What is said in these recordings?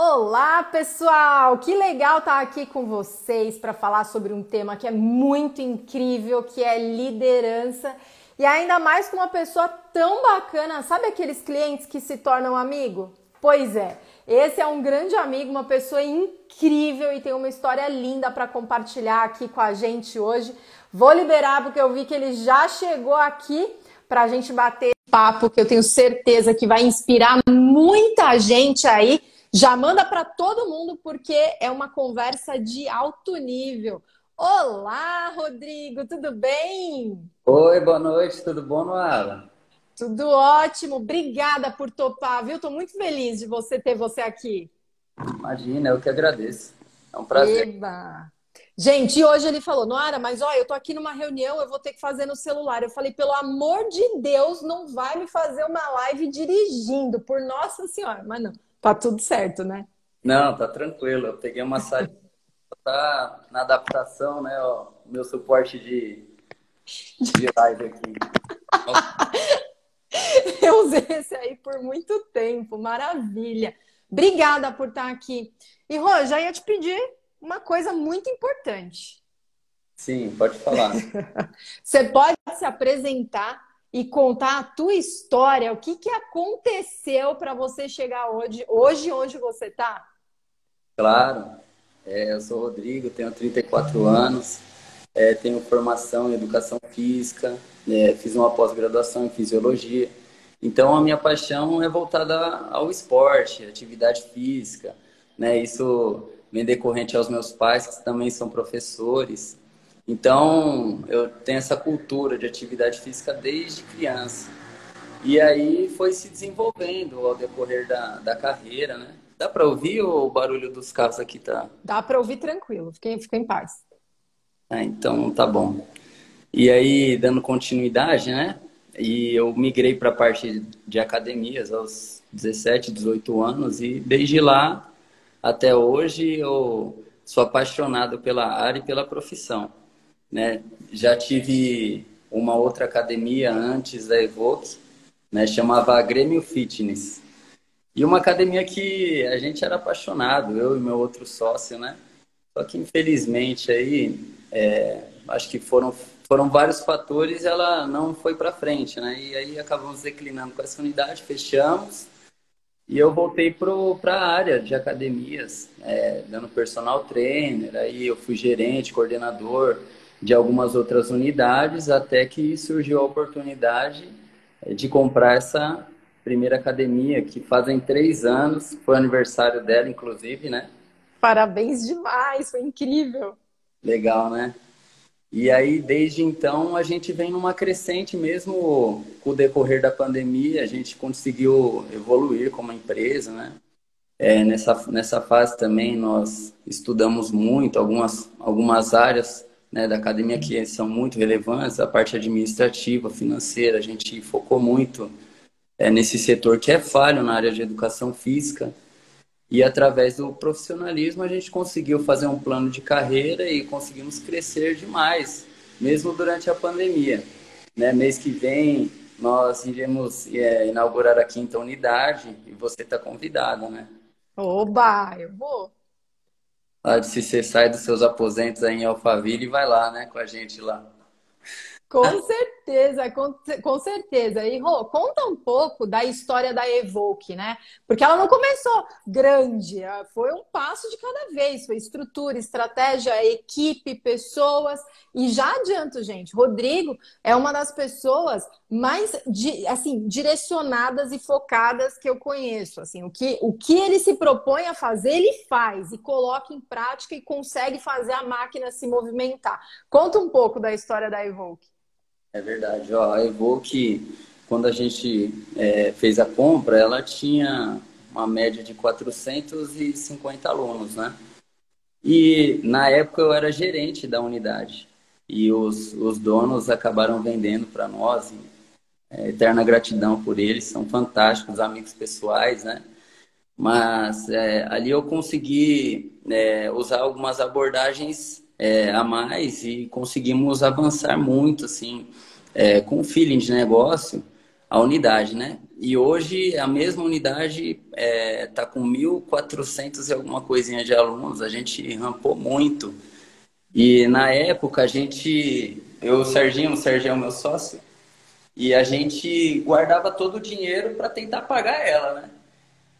Olá, pessoal! Que legal estar aqui com vocês para falar sobre um tema que é muito incrível, que é liderança. E ainda mais com uma pessoa tão bacana, sabe aqueles clientes que se tornam amigo? Pois é, esse é um grande amigo, uma pessoa incrível e tem uma história linda para compartilhar aqui com a gente hoje. Vou liberar porque eu vi que ele já chegou aqui para a gente bater papo, que eu tenho certeza que vai inspirar muita gente aí já manda para todo mundo porque é uma conversa de alto nível. Olá, Rodrigo, tudo bem? Oi, boa noite, tudo bom, Noara? Tudo ótimo, obrigada por topar, viu? Estou muito feliz de você ter você aqui. Imagina, eu que agradeço. É um prazer. Eba. Gente, hoje ele falou, Noara, mas olha, eu tô aqui numa reunião, eu vou ter que fazer no celular. Eu falei, pelo amor de Deus, não vai me fazer uma live dirigindo, por Nossa Senhora. Mas não, Tá tudo certo, né? Não, tá tranquilo. Eu peguei uma saída, tá na adaptação, né? Ó, meu suporte de, de live aqui. Eu usei esse aí por muito tempo, maravilha. Obrigada por estar aqui. E Rô, já ia te pedir uma coisa muito importante. Sim, pode falar. Você pode se apresentar e contar a tua história, o que, que aconteceu para você chegar hoje, hoje onde você está? Claro, é, eu sou Rodrigo, tenho 34 anos, é, tenho formação em educação física, é, fiz uma pós-graduação em fisiologia. Então a minha paixão é voltada ao esporte, atividade física, né? Isso vem decorrente aos meus pais que também são professores. Então, eu tenho essa cultura de atividade física desde criança. E aí foi se desenvolvendo ao decorrer da, da carreira, né? Dá para ouvir o barulho dos carros aqui, tá? Dá para ouvir tranquilo, fiquem em paz. Ah, então tá bom. E aí, dando continuidade, né? E eu migrei para a parte de academias aos 17, 18 anos e desde lá até hoje eu sou apaixonado pela área e pela profissão. Né? Já tive uma outra academia antes da Evoque, né? chamava Grêmio Fitness. E uma academia que a gente era apaixonado, eu e meu outro sócio, né? Só que infelizmente aí, é, acho que foram, foram vários fatores ela não foi para frente, né? E aí acabamos declinando com essa unidade, fechamos. E eu voltei para a área de academias, é, dando personal trainer, aí eu fui gerente, coordenador, de algumas outras unidades, até que surgiu a oportunidade eh, de comprar essa primeira academia, que fazem três anos, foi aniversário dela, inclusive, né? Parabéns demais, foi incrível. Legal, né? E aí, desde então, a gente vem numa crescente mesmo com o decorrer da pandemia, a gente conseguiu evoluir como empresa, né? É, nessa, nessa fase também nós estudamos muito algumas, algumas áreas né, da academia que são muito relevantes, a parte administrativa, financeira, a gente focou muito é, nesse setor que é falho na área de educação física. E através do profissionalismo a gente conseguiu fazer um plano de carreira e conseguimos crescer demais, mesmo durante a pandemia. Né? Mês que vem nós iremos é, inaugurar a quinta unidade e você está convidada, né? Oba, eu vou se você sai dos seus aposentos aí em Alphaville e vai lá, né, com a gente lá. Com certeza, com, com certeza. E Rô, conta um pouco da história da Evoque, né? Porque ela não começou grande, foi um passo de cada vez, foi estrutura, estratégia, equipe, pessoas. E já adianto, gente, Rodrigo é uma das pessoas mais assim direcionadas e focadas que eu conheço. Assim, o que, o que ele se propõe a fazer, ele faz e coloca em prática e consegue fazer a máquina se movimentar. Conta um pouco da história da Evoque. É verdade. Ó, a Evoque, quando a gente é, fez a compra, ela tinha uma média de 450 alunos, né? E na época eu era gerente da unidade. E os, os donos acabaram vendendo para nós. É, eterna gratidão por eles, são fantásticos, amigos pessoais, né? Mas é, ali eu consegui é, usar algumas abordagens é, a mais e conseguimos avançar muito, assim, é, com o feeling de negócio, a unidade, né? E hoje a mesma unidade está é, tá com 1.400 e alguma coisinha de alunos. A gente rampou muito. E na época a gente, eu, o Serginho, o Serginho é o meu sócio, e a gente guardava todo o dinheiro para tentar pagar ela, né?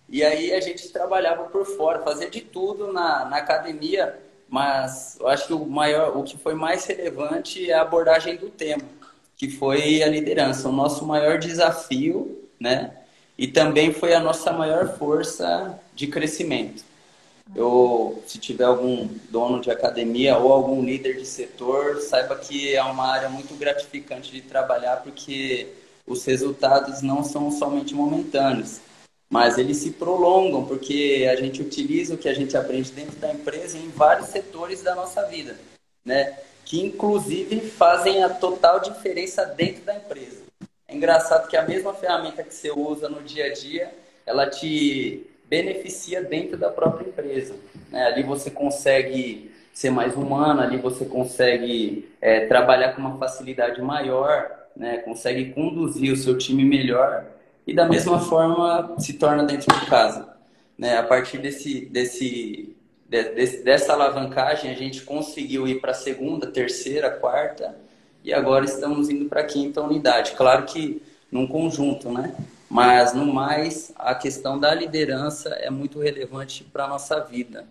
E aí a gente trabalhava por fora, fazia de tudo na, na academia, mas eu acho que o maior, o que foi mais relevante é a abordagem do tema, que foi a liderança, o nosso maior desafio, né? E também foi a nossa maior força de crescimento. Eu, se tiver algum dono de academia ou algum líder de setor, saiba que é uma área muito gratificante de trabalhar porque os resultados não são somente momentâneos, mas eles se prolongam porque a gente utiliza o que a gente aprende dentro da empresa em vários setores da nossa vida, né? Que inclusive fazem a total diferença dentro da empresa. É engraçado que a mesma ferramenta que você usa no dia a dia, ela te beneficia dentro da própria empresa. Né? Ali você consegue ser mais humano, ali você consegue é, trabalhar com uma facilidade maior, né? consegue conduzir o seu time melhor e da mesma forma se torna dentro de casa. Né? A partir desse, desse, de, dessa alavancagem, a gente conseguiu ir para a segunda, terceira, quarta e agora estamos indo para a quinta unidade. Claro que num conjunto, né? Mas, no mais, a questão da liderança é muito relevante para a nossa vida.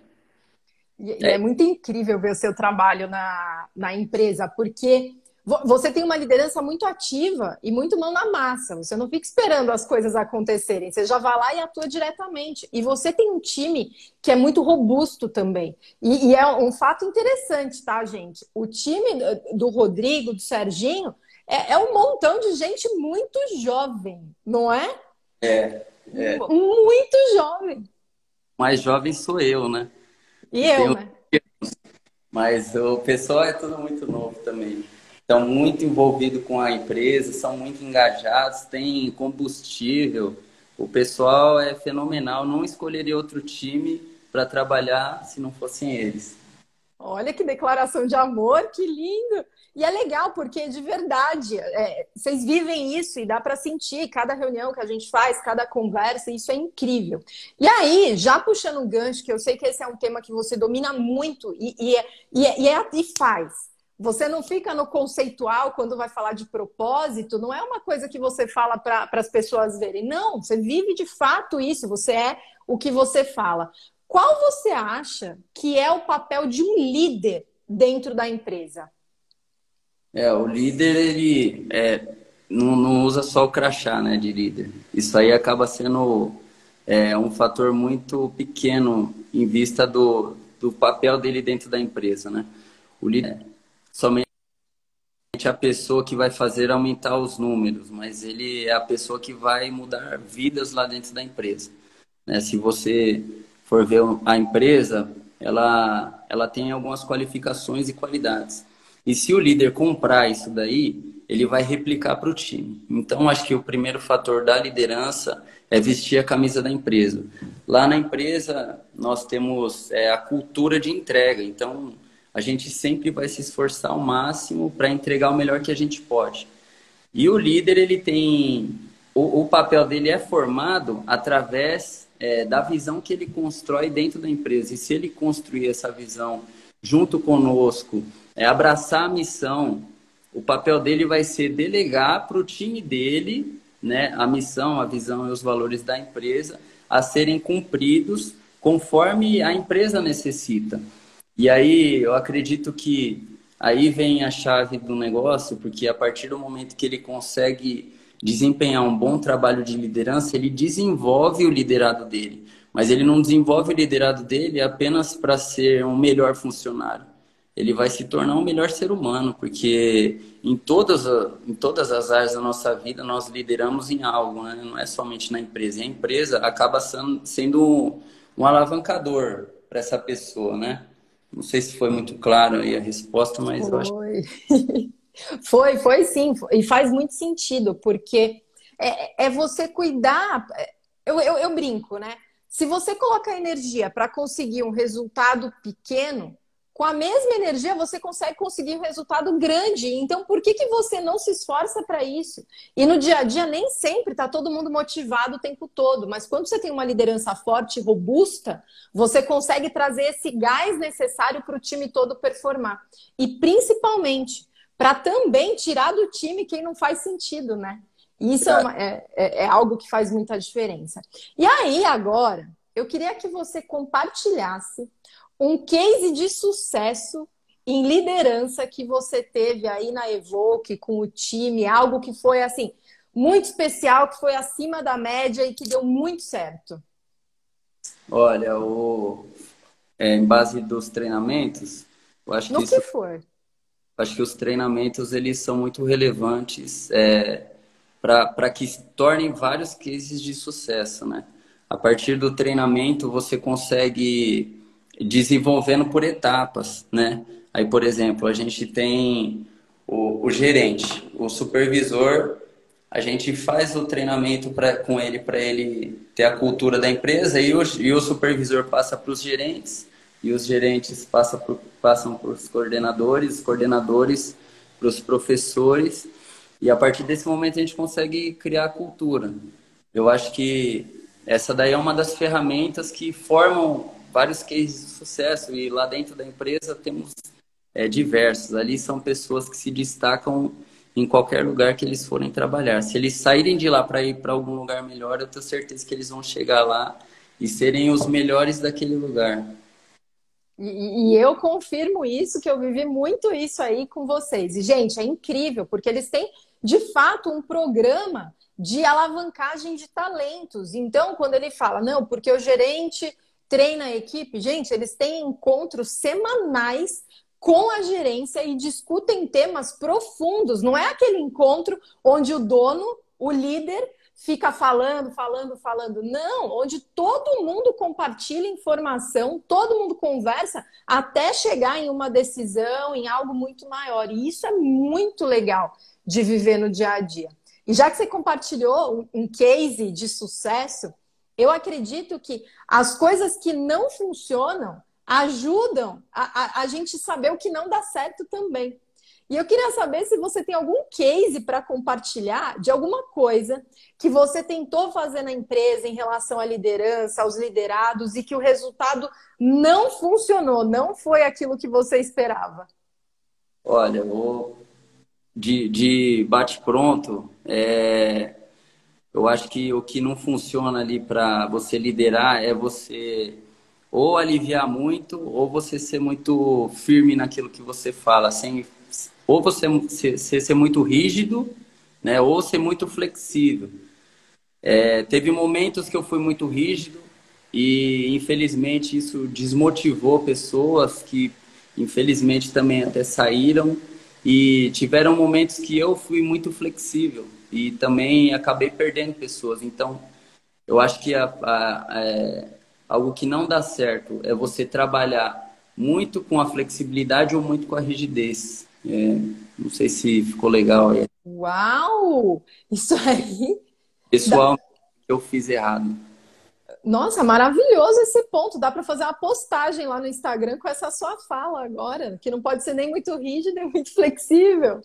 E é. é muito incrível ver o seu trabalho na, na empresa, porque você tem uma liderança muito ativa e muito mão na massa. Você não fica esperando as coisas acontecerem. Você já vai lá e atua diretamente. E você tem um time que é muito robusto também. E, e é um fato interessante, tá, gente? O time do Rodrigo, do Serginho, é, é um montão de gente muito jovem, não é? É. é. Muito jovem. Mais jovem sou eu, né? E eu, né? Mas o pessoal é tudo muito novo também. Estão muito envolvidos com a empresa, são muito engajados, têm combustível. O pessoal é fenomenal. Não escolheria outro time para trabalhar se não fossem eles. Olha que declaração de amor, que lindo! E é legal porque, de verdade, é, vocês vivem isso e dá para sentir cada reunião que a gente faz, cada conversa, isso é incrível. E aí, já puxando um gancho, que eu sei que esse é um tema que você domina muito e, e, é, e, é, e, é, e faz. Você não fica no conceitual quando vai falar de propósito, não é uma coisa que você fala para as pessoas verem. Não, você vive de fato isso, você é o que você fala. Qual você acha que é o papel de um líder dentro da empresa? É, o líder, ele é, não, não, usa só o crachá, né, de líder. Isso aí acaba sendo é, um fator muito pequeno em vista do, do papel dele dentro da empresa, né? O líder somente a pessoa que vai fazer aumentar os números, mas ele é a pessoa que vai mudar vidas lá dentro da empresa. Né? Se você for ver a empresa, ela, ela tem algumas qualificações e qualidades. E se o líder comprar isso daí, ele vai replicar para o time. Então, acho que o primeiro fator da liderança é vestir a camisa da empresa. Lá na empresa, nós temos é, a cultura de entrega. Então, a gente sempre vai se esforçar ao máximo para entregar o melhor que a gente pode. E o líder, ele tem. O, o papel dele é formado através é, da visão que ele constrói dentro da empresa. E se ele construir essa visão junto conosco, é abraçar a missão. O papel dele vai ser delegar para o time dele né, a missão, a visão e os valores da empresa a serem cumpridos conforme a empresa necessita. E aí eu acredito que aí vem a chave do negócio, porque a partir do momento que ele consegue desempenhar um bom trabalho de liderança, ele desenvolve o liderado dele. Mas ele não desenvolve o liderado dele apenas para ser um melhor funcionário ele vai se tornar um melhor ser humano, porque em todas, em todas as áreas da nossa vida nós lideramos em algo, né? não é somente na empresa. E a empresa acaba sendo, sendo um alavancador para essa pessoa, né? Não sei se foi muito claro aí a resposta, mas foi. eu acho. foi, foi sim, e faz muito sentido, porque é, é você cuidar. Eu, eu, eu brinco, né? Se você colocar energia para conseguir um resultado pequeno, com a mesma energia você consegue conseguir um resultado grande. Então, por que, que você não se esforça para isso? E no dia a dia, nem sempre está todo mundo motivado o tempo todo, mas quando você tem uma liderança forte e robusta, você consegue trazer esse gás necessário para o time todo performar. E principalmente, para também tirar do time quem não faz sentido, né? Isso é, uma, é, é, é algo que faz muita diferença. E aí, agora, eu queria que você compartilhasse um case de sucesso em liderança que você teve aí na Evoque com o time, algo que foi assim muito especial, que foi acima da média e que deu muito certo? Olha, o, é, em base dos treinamentos, eu acho no que, isso, que for. Acho que os treinamentos eles são muito relevantes é, para que se tornem vários cases de sucesso, né? A partir do treinamento você consegue desenvolvendo por etapas, né? Aí, por exemplo, a gente tem o, o gerente, o supervisor, a gente faz o treinamento pra, com ele para ele ter a cultura da empresa e o, e o supervisor passa para os gerentes e os gerentes passa por, passam para os coordenadores, os coordenadores para os professores e a partir desse momento a gente consegue criar a cultura. Eu acho que essa daí é uma das ferramentas que formam vários cases de sucesso e lá dentro da empresa temos é, diversos. Ali são pessoas que se destacam em qualquer lugar que eles forem trabalhar. Se eles saírem de lá para ir para algum lugar melhor, eu tenho certeza que eles vão chegar lá e serem os melhores daquele lugar. E, e, eu confirmo isso, que eu vivi muito isso aí com vocês. E, gente, é incrível, porque eles têm, de fato, um programa de alavancagem de talentos. Então, quando ele fala, não, porque o gerente treina a equipe, gente, eles têm encontros semanais com a gerência e discutem temas profundos. Não é aquele encontro onde o dono, o líder, fica falando, falando, falando. Não, onde todo mundo compartilha informação, todo mundo conversa até chegar em uma decisão, em algo muito maior. E isso é muito legal de viver no dia a dia. E já que você compartilhou um case de sucesso, eu acredito que as coisas que não funcionam ajudam a, a, a gente saber o que não dá certo também. E eu queria saber se você tem algum case para compartilhar de alguma coisa que você tentou fazer na empresa em relação à liderança, aos liderados e que o resultado não funcionou, não foi aquilo que você esperava. Olha, vou de, de bate-pronto, é, eu acho que o que não funciona ali para você liderar é você ou aliviar muito ou você ser muito firme naquilo que você fala, sem ou você ser, ser muito rígido, né, ou ser muito flexível. É, teve momentos que eu fui muito rígido e infelizmente isso desmotivou pessoas que infelizmente também até saíram e tiveram momentos que eu fui muito flexível e também acabei perdendo pessoas. Então, eu acho que a, a, é, algo que não dá certo é você trabalhar muito com a flexibilidade ou muito com a rigidez. É, não sei se ficou legal aí. Uau! Isso aí. Pessoal, dá... eu fiz errado. Nossa, maravilhoso esse ponto. Dá para fazer uma postagem lá no Instagram com essa sua fala agora, que não pode ser nem muito rígido nem muito flexível.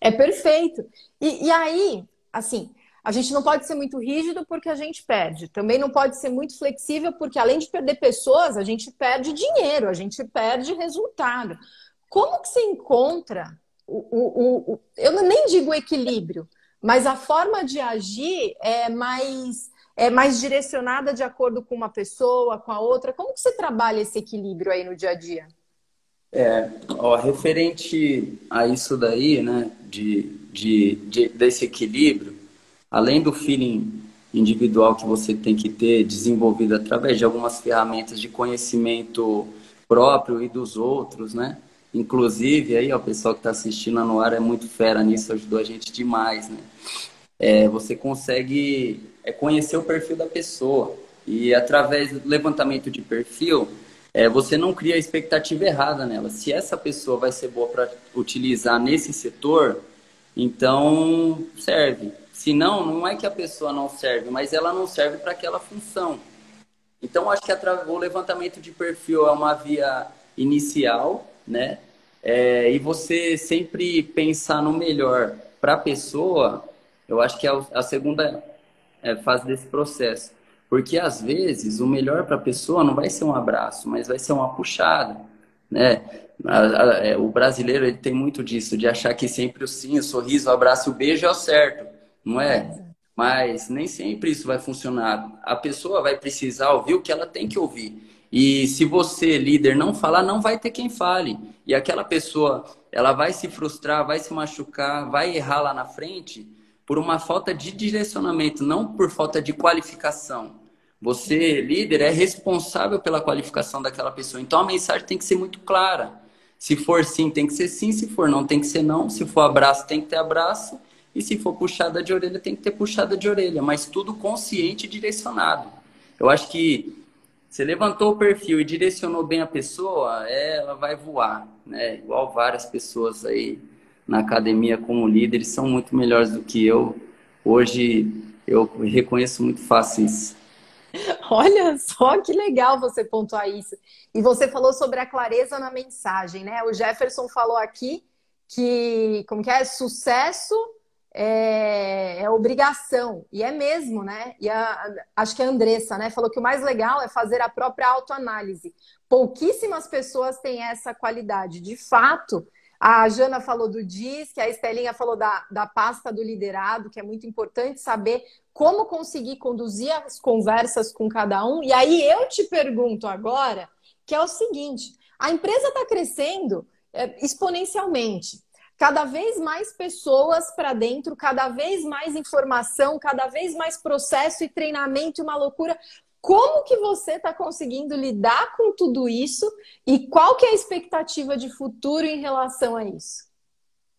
É, perfeito. E, e aí, assim, a gente não pode ser muito rígido porque a gente perde. Também não pode ser muito flexível porque, além de perder pessoas, a gente perde dinheiro, a gente perde resultado. Como que se encontra o, o, o, eu nem digo equilíbrio, mas a forma de agir é mais é mais direcionada de acordo com uma pessoa, com a outra. Como que você trabalha esse equilíbrio aí no dia a dia? É, ó, referente a isso daí, né, de, de, de, desse equilíbrio, além do feeling individual que você tem que ter desenvolvido através de algumas ferramentas de conhecimento próprio e dos outros, né? Inclusive, aí, ó, o pessoal que está assistindo no ar é muito fera nisso, ajudou a gente demais, né? É, você consegue é, conhecer o perfil da pessoa e através do levantamento de perfil, é, você não cria a expectativa errada nela. Se essa pessoa vai ser boa para utilizar nesse setor, então serve. Se não, não é que a pessoa não serve, mas ela não serve para aquela função. Então, acho que o levantamento de perfil é uma via inicial, né? É, e você sempre pensar no melhor para a pessoa, eu acho que é a segunda é, fase desse processo. Porque às vezes o melhor para a pessoa não vai ser um abraço, mas vai ser uma puxada, né? É, o brasileiro ele tem muito disso, de achar que sempre o sim, o sorriso, o abraço, o beijo é o certo, não é? Mas nem sempre isso vai funcionar. A pessoa vai precisar ouvir o que ela tem que ouvir. E se você, líder, não falar, não vai ter quem fale. E aquela pessoa, ela vai se frustrar, vai se machucar, vai errar lá na frente por uma falta de direcionamento, não por falta de qualificação. Você, líder, é responsável pela qualificação daquela pessoa. Então a mensagem tem que ser muito clara. Se for sim, tem que ser sim. Se for não, tem que ser não. Se for abraço, tem que ter abraço. E se for puxada de orelha, tem que ter puxada de orelha. Mas tudo consciente e direcionado. Eu acho que você levantou o perfil e direcionou bem a pessoa, ela vai voar, né? Igual várias pessoas aí na academia como líderes são muito melhores do que eu. Hoje eu reconheço muito fácil isso. Olha só que legal você pontuar isso. E você falou sobre a clareza na mensagem, né? O Jefferson falou aqui que, como que é? Sucesso é, é, obrigação. E é mesmo, né? E a, acho que a Andressa, né, falou que o mais legal é fazer a própria autoanálise. Pouquíssimas pessoas têm essa qualidade. De fato, a Jana falou do DIS, que a Estelinha falou da, da pasta do liderado, que é muito importante saber como conseguir conduzir as conversas com cada um. E aí eu te pergunto agora, que é o seguinte: a empresa está crescendo é, exponencialmente cada vez mais pessoas para dentro, cada vez mais informação, cada vez mais processo e treinamento, uma loucura. Como que você está conseguindo lidar com tudo isso e qual que é a expectativa de futuro em relação a isso?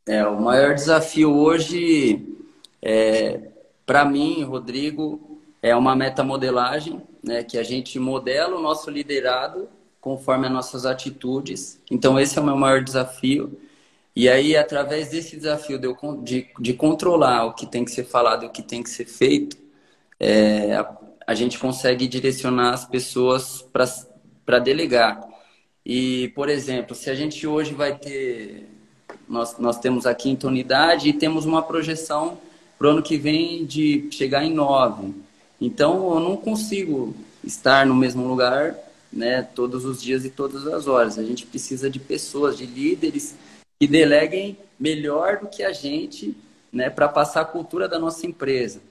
É, o maior desafio hoje, é, para mim, Rodrigo, é uma metamodelagem, né, que a gente modela o nosso liderado conforme as nossas atitudes. Então, esse é o meu maior desafio. E aí, através desse desafio de, de, de controlar o que tem que ser falado e o que tem que ser feito, é, a, gente consegue direcionar as pessoas para delegar. E, por exemplo, se a gente hoje vai ter. Nós, nós temos a quinta unidade e temos uma projeção para o ano que vem de chegar em nove. Então, eu não consigo estar no mesmo lugar né, todos os dias e todas as horas. A gente precisa de pessoas, de líderes que deleguem melhor do que a gente né, para passar a cultura da nossa empresa.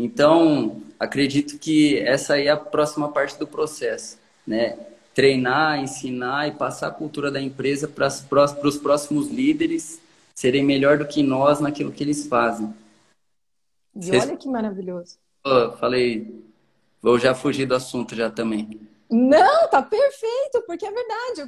Então, acredito que essa aí é a próxima parte do processo, né? Treinar, ensinar e passar a cultura da empresa para os próximos líderes serem melhor do que nós naquilo que eles fazem. E olha que maravilhoso. Oh, falei, vou já fugir do assunto já também. Não, tá perfeito, porque é verdade.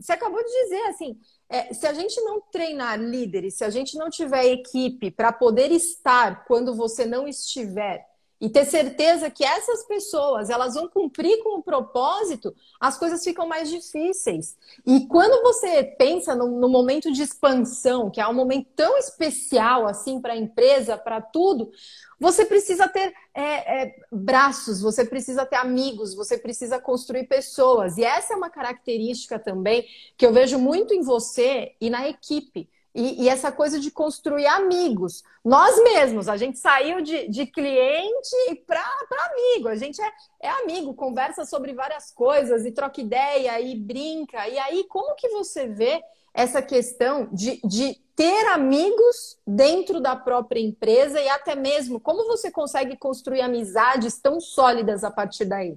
Você acabou de dizer assim, é, se a gente não treinar líderes, se a gente não tiver equipe para poder estar quando você não estiver e ter certeza que essas pessoas elas vão cumprir com o propósito, as coisas ficam mais difíceis. E quando você pensa no, no momento de expansão, que é um momento tão especial assim para a empresa, para tudo, você precisa ter é, é, braços, você precisa ter amigos, você precisa construir pessoas. E essa é uma característica também que eu vejo muito em você e na equipe. E, e essa coisa de construir amigos. Nós mesmos, a gente saiu de, de cliente para amigo. A gente é, é amigo, conversa sobre várias coisas e troca ideia e brinca. E aí, como que você vê essa questão de, de ter amigos dentro da própria empresa e até mesmo como você consegue construir amizades tão sólidas a partir daí?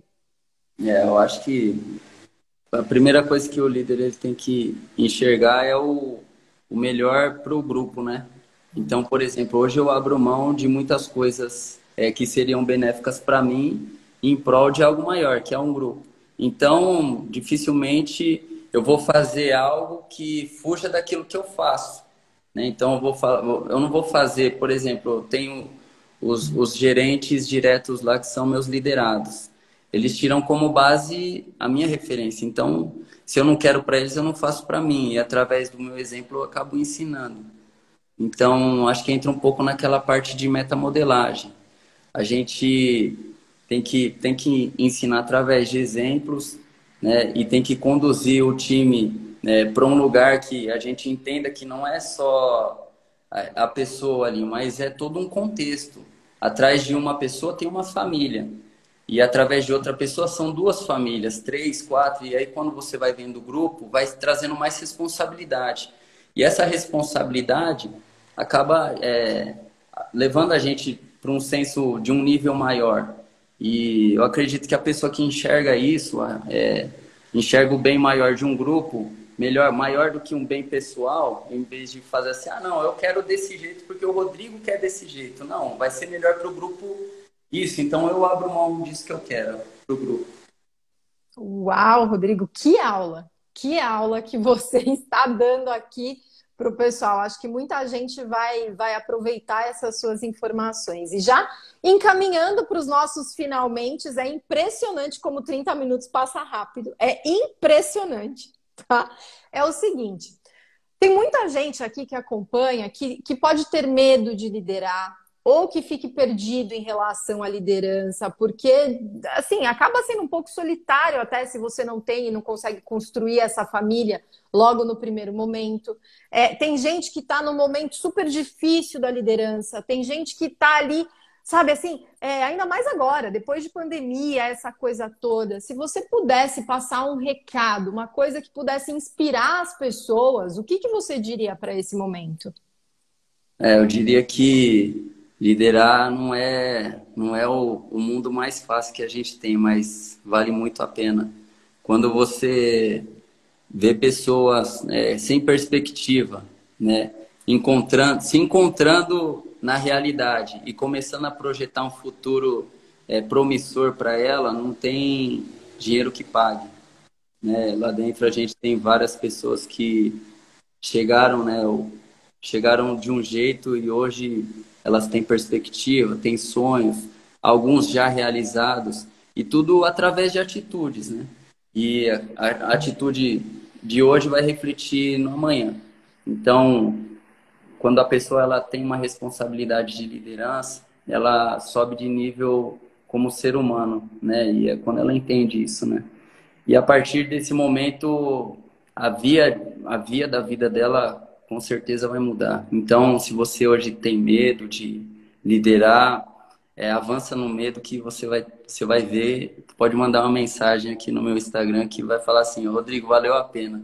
É, eu acho que a primeira coisa que o líder ele tem que enxergar é o, o melhor para o grupo, né? Então, por exemplo, hoje eu abro mão de muitas coisas é, que seriam benéficas para mim em prol de algo maior, que é um grupo. Então, dificilmente eu vou fazer algo que fuja daquilo que eu faço. Né? Então, eu, vou, eu não vou fazer, por exemplo, eu tenho os, os gerentes diretos lá que são meus liderados. Eles tiram como base a minha referência. Então, se eu não quero para eles, eu não faço para mim. E através do meu exemplo, eu acabo ensinando. Então, acho que entra um pouco naquela parte de metamodelagem. A gente tem que, tem que ensinar através de exemplos, né? E tem que conduzir o time né, para um lugar que a gente entenda que não é só a pessoa ali, mas é todo um contexto. Atrás de uma pessoa tem uma família. E através de outra pessoa são duas famílias, três, quatro. E aí, quando você vai vendo o grupo, vai trazendo mais responsabilidade. E essa responsabilidade acaba é, levando a gente para um senso de um nível maior. E eu acredito que a pessoa que enxerga isso, é, enxerga o bem maior de um grupo, melhor, maior do que um bem pessoal, em vez de fazer assim, ah, não, eu quero desse jeito porque o Rodrigo quer desse jeito. Não, vai ser melhor para o grupo isso, então eu abro mão disso que eu quero para o grupo. Uau, Rodrigo, que aula! Que aula que você está dando aqui para o pessoal. Acho que muita gente vai, vai aproveitar essas suas informações. E já encaminhando para os nossos finalmente, é impressionante como 30 minutos passa rápido. É impressionante, tá? É o seguinte. Tem muita gente aqui que acompanha que, que pode ter medo de liderar, ou que fique perdido em relação à liderança, porque assim acaba sendo um pouco solitário até se você não tem e não consegue construir essa família logo no primeiro momento. É, tem gente que está no momento super difícil da liderança, tem gente que está ali, sabe assim, é, ainda mais agora, depois de pandemia, essa coisa toda. Se você pudesse passar um recado, uma coisa que pudesse inspirar as pessoas, o que, que você diria para esse momento? É, eu diria que liderar não é não é o, o mundo mais fácil que a gente tem, mas vale muito a pena. Quando você vê pessoas é, sem perspectiva, né, encontrando, se encontrando na realidade e começando a projetar um futuro é, promissor para ela, não tem dinheiro que pague. Né? Lá dentro a gente tem várias pessoas que chegaram, né, chegaram de um jeito e hoje elas têm perspectiva, têm sonhos, alguns já realizados, e tudo através de atitudes, né? E a, a atitude de hoje vai refletir no amanhã. Então, quando a pessoa ela tem uma responsabilidade de liderança, ela sobe de nível como ser humano, né? E é quando ela entende isso, né? E a partir desse momento, a via, a via da vida dela com certeza vai mudar. Então, se você hoje tem medo de liderar, é, avança no medo que você vai, você vai ver. Pode mandar uma mensagem aqui no meu Instagram que vai falar assim: Rodrigo, valeu a pena.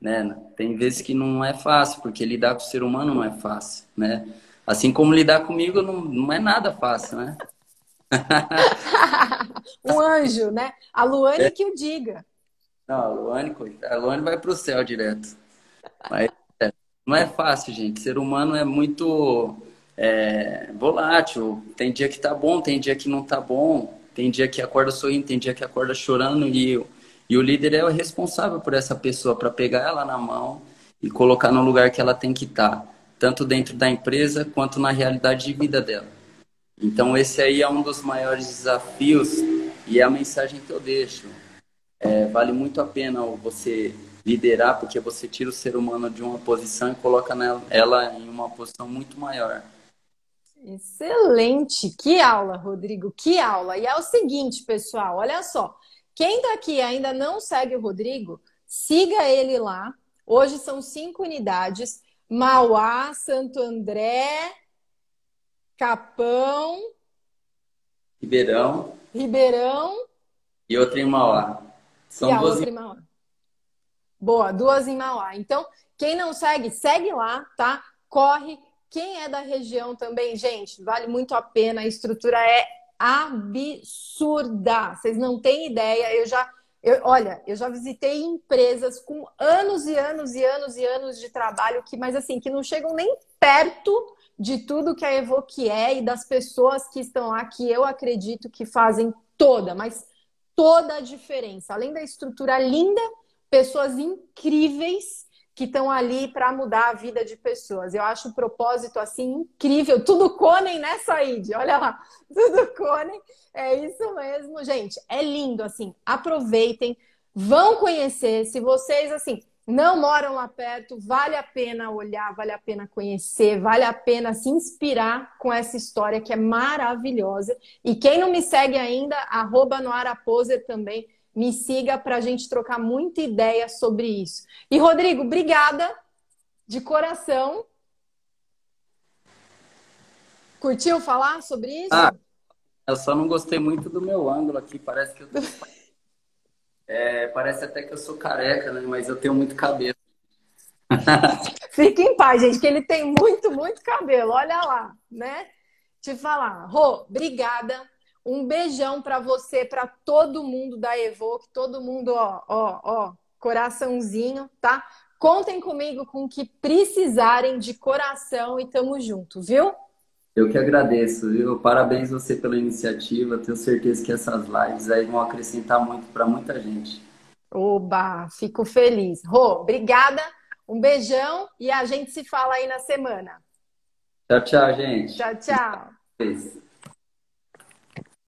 Né? Tem vezes que não é fácil, porque lidar com o ser humano não é fácil, né? Assim como lidar comigo não, não é nada fácil, né? um anjo, né? A Luane é. que o diga. Não, a Luane, a Luane vai para o céu direto. Mas não é fácil, gente. Ser humano é muito é, volátil. Tem dia que tá bom, tem dia que não tá bom. Tem dia que acorda sorrindo, tem dia que acorda chorando. E, e o líder é o responsável por essa pessoa, para pegar ela na mão e colocar no lugar que ela tem que estar. Tá, tanto dentro da empresa, quanto na realidade de vida dela. Então, esse aí é um dos maiores desafios e é a mensagem que eu deixo. É, vale muito a pena você liderar, porque você tira o ser humano de uma posição e coloca ela em uma posição muito maior. Excelente! Que aula, Rodrigo, que aula! E é o seguinte, pessoal, olha só. Quem daqui ainda não segue o Rodrigo, siga ele lá. Hoje são cinco unidades: Mauá, Santo André, Capão, Ribeirão, Ribeirão e outra em Mauá. São e duas outra em Mauá. Boa, duas em Mauá. Então, quem não segue, segue lá, tá? Corre. Quem é da região também, gente, vale muito a pena. A estrutura é absurda. Vocês não têm ideia. Eu já, eu, olha, eu já visitei empresas com anos e anos e anos e anos de trabalho que, mas assim, que não chegam nem perto de tudo que a Evoque é e das pessoas que estão lá, que eu acredito que fazem toda, mas toda a diferença. Além da estrutura linda pessoas incríveis que estão ali para mudar a vida de pessoas. Eu acho o propósito assim incrível. Tudo Conen, né, Said? Olha lá, tudo Conen. É isso mesmo, gente. É lindo assim. Aproveitem, vão conhecer. Se vocês assim não moram lá perto, vale a pena olhar, vale a pena conhecer, vale a pena se inspirar com essa história que é maravilhosa. E quem não me segue ainda, arroba no Araposer também me siga para a gente trocar muita ideia sobre isso. E Rodrigo, obrigada de coração. Curtiu falar sobre isso? Ah, eu só não gostei muito do meu ângulo aqui. Parece que eu tô... é, parece até que eu sou careca, né? Mas eu tenho muito cabelo. Fique em paz, gente, que ele tem muito, muito cabelo. Olha lá, né? Te falar. Rô, obrigada. Um beijão para você, para todo mundo da Evoque, todo mundo, ó, ó, ó, coraçãozinho, tá? Contem comigo com o que precisarem de coração e tamo junto, viu? Eu que agradeço, viu? Parabéns você pela iniciativa. Tenho certeza que essas lives aí vão acrescentar muito para muita gente. Oba, fico feliz. Rô, obrigada. Um beijão e a gente se fala aí na semana. Tchau, tchau, gente. Tchau, tchau.